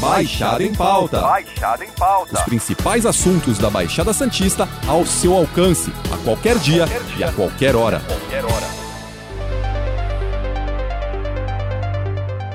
Baixada em Pauta. Baixada em Pauta. Os principais assuntos da Baixada Santista ao seu alcance, a qualquer dia, Qualquer dia. e a qualquer hora. Qualquer hora.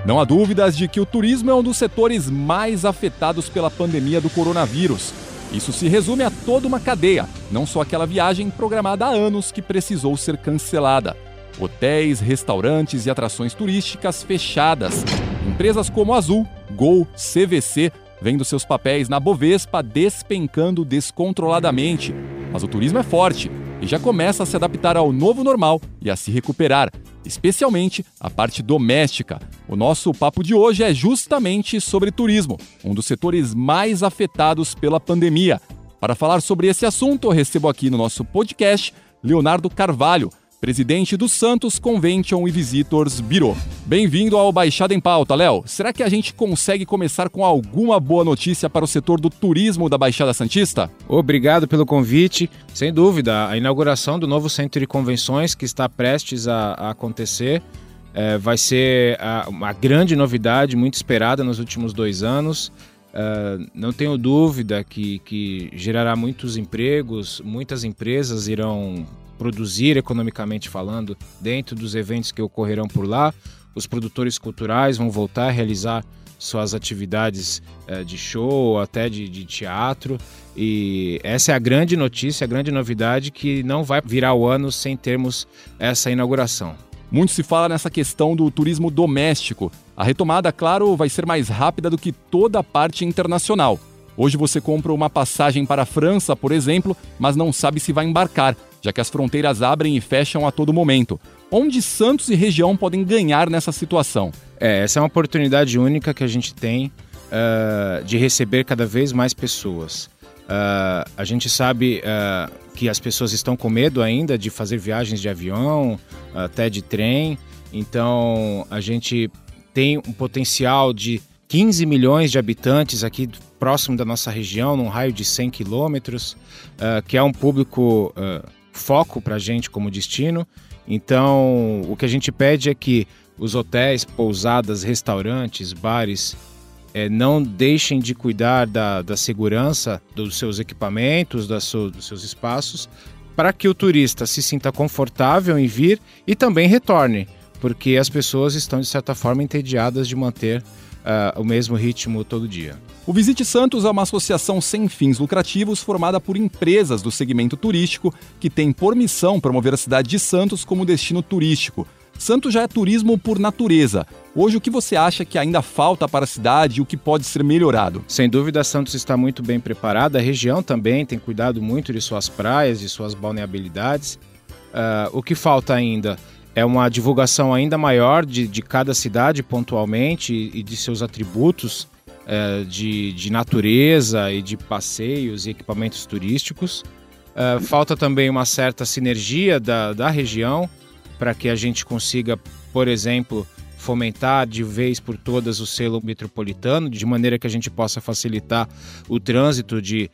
Não há dúvidas de que o turismo é um dos setores mais afetados pela pandemia do coronavírus. Isso se resume a toda uma cadeia, não só aquela viagem programada há anos que precisou ser cancelada. Hotéis, restaurantes e atrações turísticas fechadas. Empresas como Azul, Gol, CVC vendo seus papéis na Bovespa despencando descontroladamente. Mas o turismo é forte e já começa a se adaptar ao novo normal e a se recuperar, especialmente a parte doméstica. O nosso papo de hoje é justamente sobre turismo, um dos setores mais afetados pela pandemia. Para falar sobre esse assunto, eu recebo aqui no nosso podcast Leonardo Carvalho, presidente do Santos Convention e Visitors Bureau. Bem-vindo ao Baixada em Pauta, Léo. Será que a gente consegue começar com alguma boa notícia para o setor do turismo da Baixada Santista? Obrigado pelo convite. Sem dúvida, a inauguração do novo centro de convenções que está prestes a, a acontecer eh, vai ser a- uma grande novidade, muito esperada nos últimos dois anos. Eh, não tenho dúvida que, que gerará muitos empregos, muitas empresas irão produzir economicamente falando dentro dos eventos que ocorrerão por lá. Os produtores culturais vão voltar a realizar suas atividades eh, de show, até de, de teatro. E essa é a grande notícia, a grande novidade que não vai virar o ano sem termos essa inauguração. Muito se fala nessa questão do turismo doméstico. A retomada, claro, vai ser mais rápida do que toda a parte internacional. Hoje você compra uma passagem para a França, por exemplo, mas não sabe se vai embarcar, já que as fronteiras abrem e fecham a todo momento. Onde Santos e região podem ganhar nessa situação? É, essa é uma oportunidade única que a gente tem ah, de receber cada vez mais pessoas. Ah, a gente sabe ah, que as pessoas estão com medo ainda de fazer viagens de avião, até de trem. Então a gente tem um potencial de 15 milhões de habitantes aqui próximo da nossa região, num raio de 100 quilômetros, ah, que é um público ah, foco para a gente como destino. Então, o que a gente pede é que os hotéis, pousadas, restaurantes, bares eh, não deixem de cuidar da, da segurança dos seus equipamentos, seu- dos seus espaços, para que o turista se sinta confortável em vir e também retorne, porque as pessoas estão, de certa forma, entediadas de manter ah, o mesmo ritmo todo dia. O Visite Santos é uma associação sem fins lucrativos formada por empresas do segmento turístico que tem por missão promover a cidade de Santos como destino turístico. Santos já é turismo por natureza. Hoje, o que você acha que ainda falta para a cidade e o que pode ser melhorado? Sem dúvida, Santos está muito bem preparada. A região também tem cuidado muito de suas praias, de suas balneabilidades. Ah, o que falta ainda é uma divulgação ainda maior de, de cada cidade pontualmente e, e de seus atributos eh, de, de natureza e de passeios e equipamentos turísticos. Ah, falta também uma certa sinergia da, da região para que a gente consiga, por exemplo, fomentar de vez por todas o selo metropolitano, de maneira que a gente possa facilitar o trânsito de,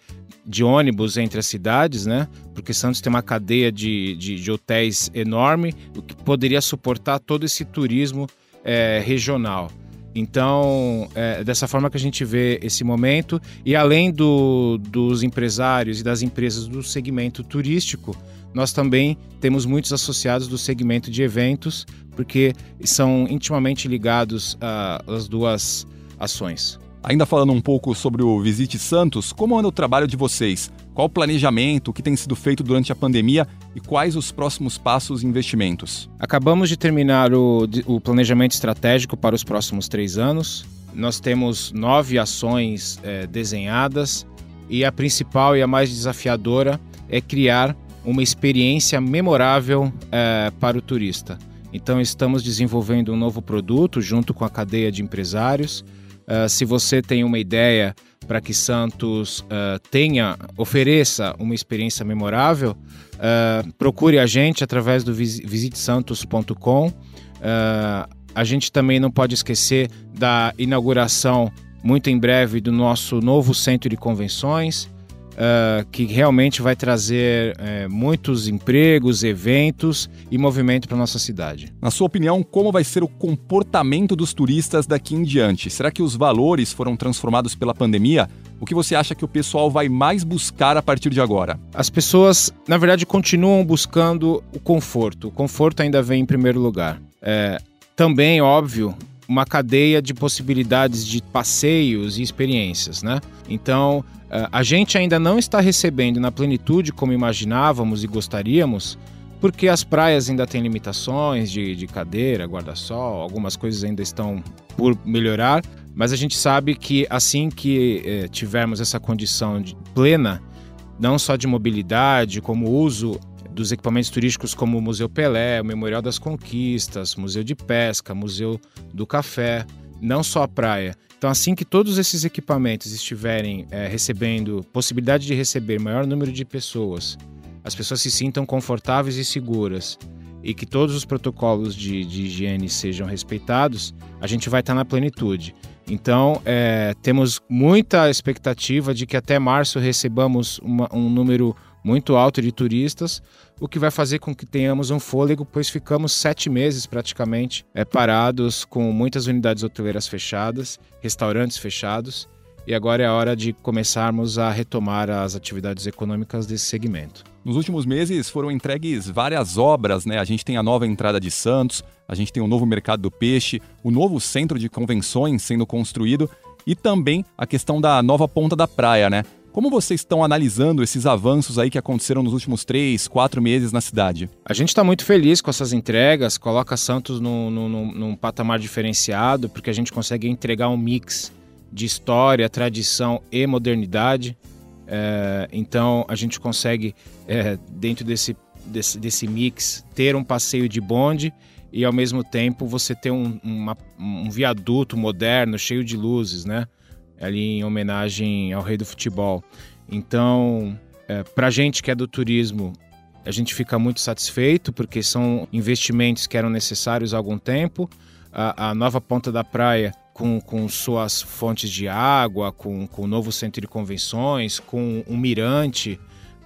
de ônibus entre as cidades, né? Porque Santos tem uma cadeia de, de, de hotéis enorme, o que poderia suportar todo esse turismo eh, regional. Então, é dessa forma que a gente vê esse momento. E além do, dos empresários e das empresas do segmento turístico, nós também temos muitos associados do segmento de eventos, porque são intimamente ligados ah, às duas ações. Ainda falando um pouco sobre o Visite Santos, como anda o trabalho de vocês? Qual o planejamento, que tem sido feito durante a pandemia e quais os próximos passos e investimentos? Acabamos de terminar o, o planejamento estratégico para os próximos três anos. Nós temos nove ações eh, desenhadas e a principal e a mais desafiadora é criar uma experiência memorável eh, para o turista. Então, estamos desenvolvendo um novo produto junto com a cadeia de empresários. Uh, se você tem uma ideia para que Santos uh, tenha, ofereça uma experiência memorável, uh, procure a gente através do vis visitesantos.com. a gente também não pode esquecer da inauguração muito em breve do nosso novo centro de convenções. Uh, que realmente vai trazer uh, muitos empregos, eventos e movimento para nossa cidade. Na sua opinião, como vai ser o comportamento dos turistas daqui em diante? Será que os valores foram transformados pela pandemia? O que você acha que o pessoal vai mais buscar a partir de agora? As pessoas, na verdade, continuam buscando o conforto. O conforto ainda vem em primeiro lugar. É, também, óbvio, uma cadeia de possibilidades de passeios e experiências, né? Então, é, a gente ainda não está recebendo na plenitude como imaginávamos e gostaríamos, porque as praias ainda têm limitações de, de cadeira, guarda-sol, algumas coisas ainda estão por melhorar, mas a gente sabe que assim que eh, tivermos essa condição de plena, não só de mobilidade, como uso dos equipamentos turísticos como o Museu Pelé, o Memorial das Conquistas, Museu de Pesca, Museu do Café, não só a praia. Então, assim que todos esses equipamentos estiverem eh, recebendo possibilidade de receber maior número de pessoas, as pessoas se sintam confortáveis e seguras e que todos os protocolos de, de higiene sejam respeitados, a gente vai estar na plenitude. Então, é, temos muita expectativa de que até março recebamos uma, um número muito alto de turistas, o que vai fazer com que tenhamos um fôlego, pois ficamos sete meses praticamente é, parados, com muitas unidades hoteleiras fechadas, restaurantes fechados, e agora é a hora de começarmos a retomar as atividades econômicas desse segmento. Nos últimos meses foram entregues várias obras, né? A gente tem a nova entrada de Santos, a gente tem o novo mercado do peixe, o novo centro de convenções sendo construído e também a questão da nova ponta da praia, né? Como vocês estão analisando esses avanços aí que aconteceram nos últimos três, quatro meses na cidade? A gente está muito feliz com essas entregas, coloca Santos num, num, num patamar diferenciado, porque a gente consegue entregar um mix de história, tradição e modernidade. É, então a gente consegue, é, dentro desse, desse, desse, mix, ter um passeio de bonde e ao mesmo tempo você ter um, uma, um viaduto moderno, cheio de luzes, né? Ali em homenagem ao rei do futebol. Então, é, para a gente que é do turismo, a gente fica muito satisfeito porque são investimentos que eram necessários há algum tempo. A, a nova ponta da praia com, com suas fontes de água, com, com o novo centro de convenções, com um mirante,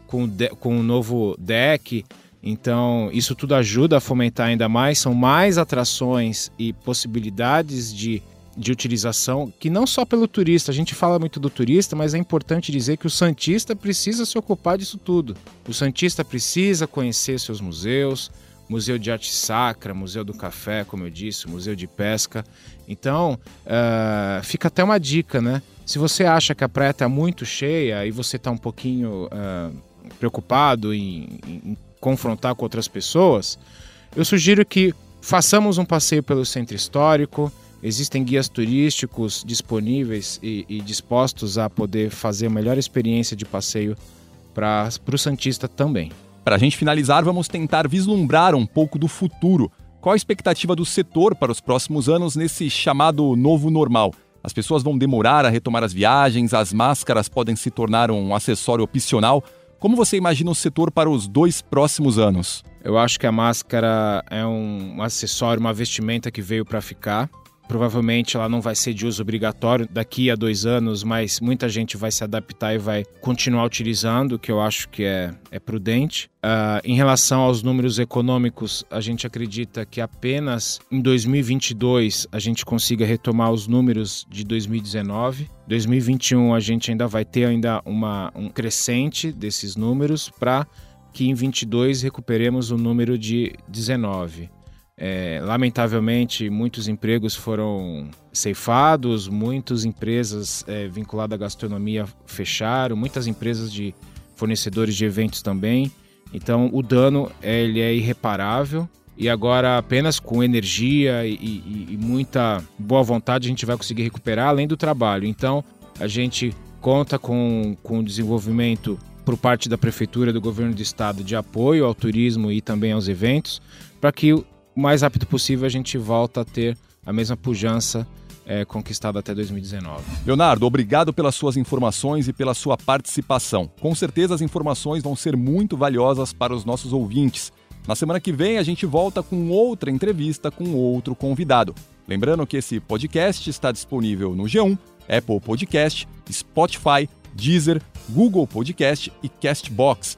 com, de, com um novo deck. Então, isso tudo ajuda a fomentar ainda mais. São mais atrações e possibilidades de, de utilização, que não só pelo turista, a gente fala muito do turista, mas é importante dizer que o Santista precisa se ocupar disso tudo. O Santista precisa conhecer seus museus, Museu de Arte Sacra, Museu do Café, como eu disse, Museu de Pesca. Então, uh, fica até uma dica, né? Se você acha que a praia está muito cheia e você está um pouquinho uh, preocupado em, em, confrontar com outras pessoas, eu sugiro que façamos um passeio pelo centro histórico. Existem guias turísticos disponíveis e, e dispostos a poder fazer a melhor experiência de passeio para o Santista também. Para a gente finalizar, vamos tentar vislumbrar um pouco do futuro. Qual a expectativa do setor para os próximos anos nesse chamado novo normal? As pessoas vão demorar a retomar as viagens, as máscaras podem se tornar um acessório opcional. Como você imagina o setor para os dois próximos anos? Eu acho que a máscara é um acessório, uma vestimenta que veio para ficar. Provavelmente ela não vai ser de uso obrigatório daqui a dois anos, mas muita gente vai se adaptar e vai continuar utilizando, que eu acho que é, é prudente. Uh, em relação aos números econômicos, a gente acredita que apenas em 2022 a gente consiga retomar os números de 2019. 2021 a gente ainda vai ter ainda uma, um crescente desses números para que em 22 recuperemos o número de 19. É, lamentavelmente, muitos empregos foram ceifados, muitas empresas é, vinculadas à gastronomia fecharam, muitas empresas de fornecedores de eventos também. Então, o dano ele é irreparável e agora apenas com energia e, e, e muita boa vontade a gente vai conseguir recuperar, além do trabalho. Então, a gente conta com, com o desenvolvimento por parte da prefeitura do governo do estado de apoio ao turismo e também aos eventos, para que o mais rápido possível a gente volta a ter a mesma pujança é, conquistada até 2019. Leonardo, obrigado pelas suas informações e pela sua participação. Com certeza as informações vão ser muito valiosas para os nossos ouvintes. Na semana que vem a gente volta com outra entrevista com outro convidado. Lembrando que esse podcast está disponível no G1, Apple Podcast, Spotify, Deezer, Google Podcast e Castbox.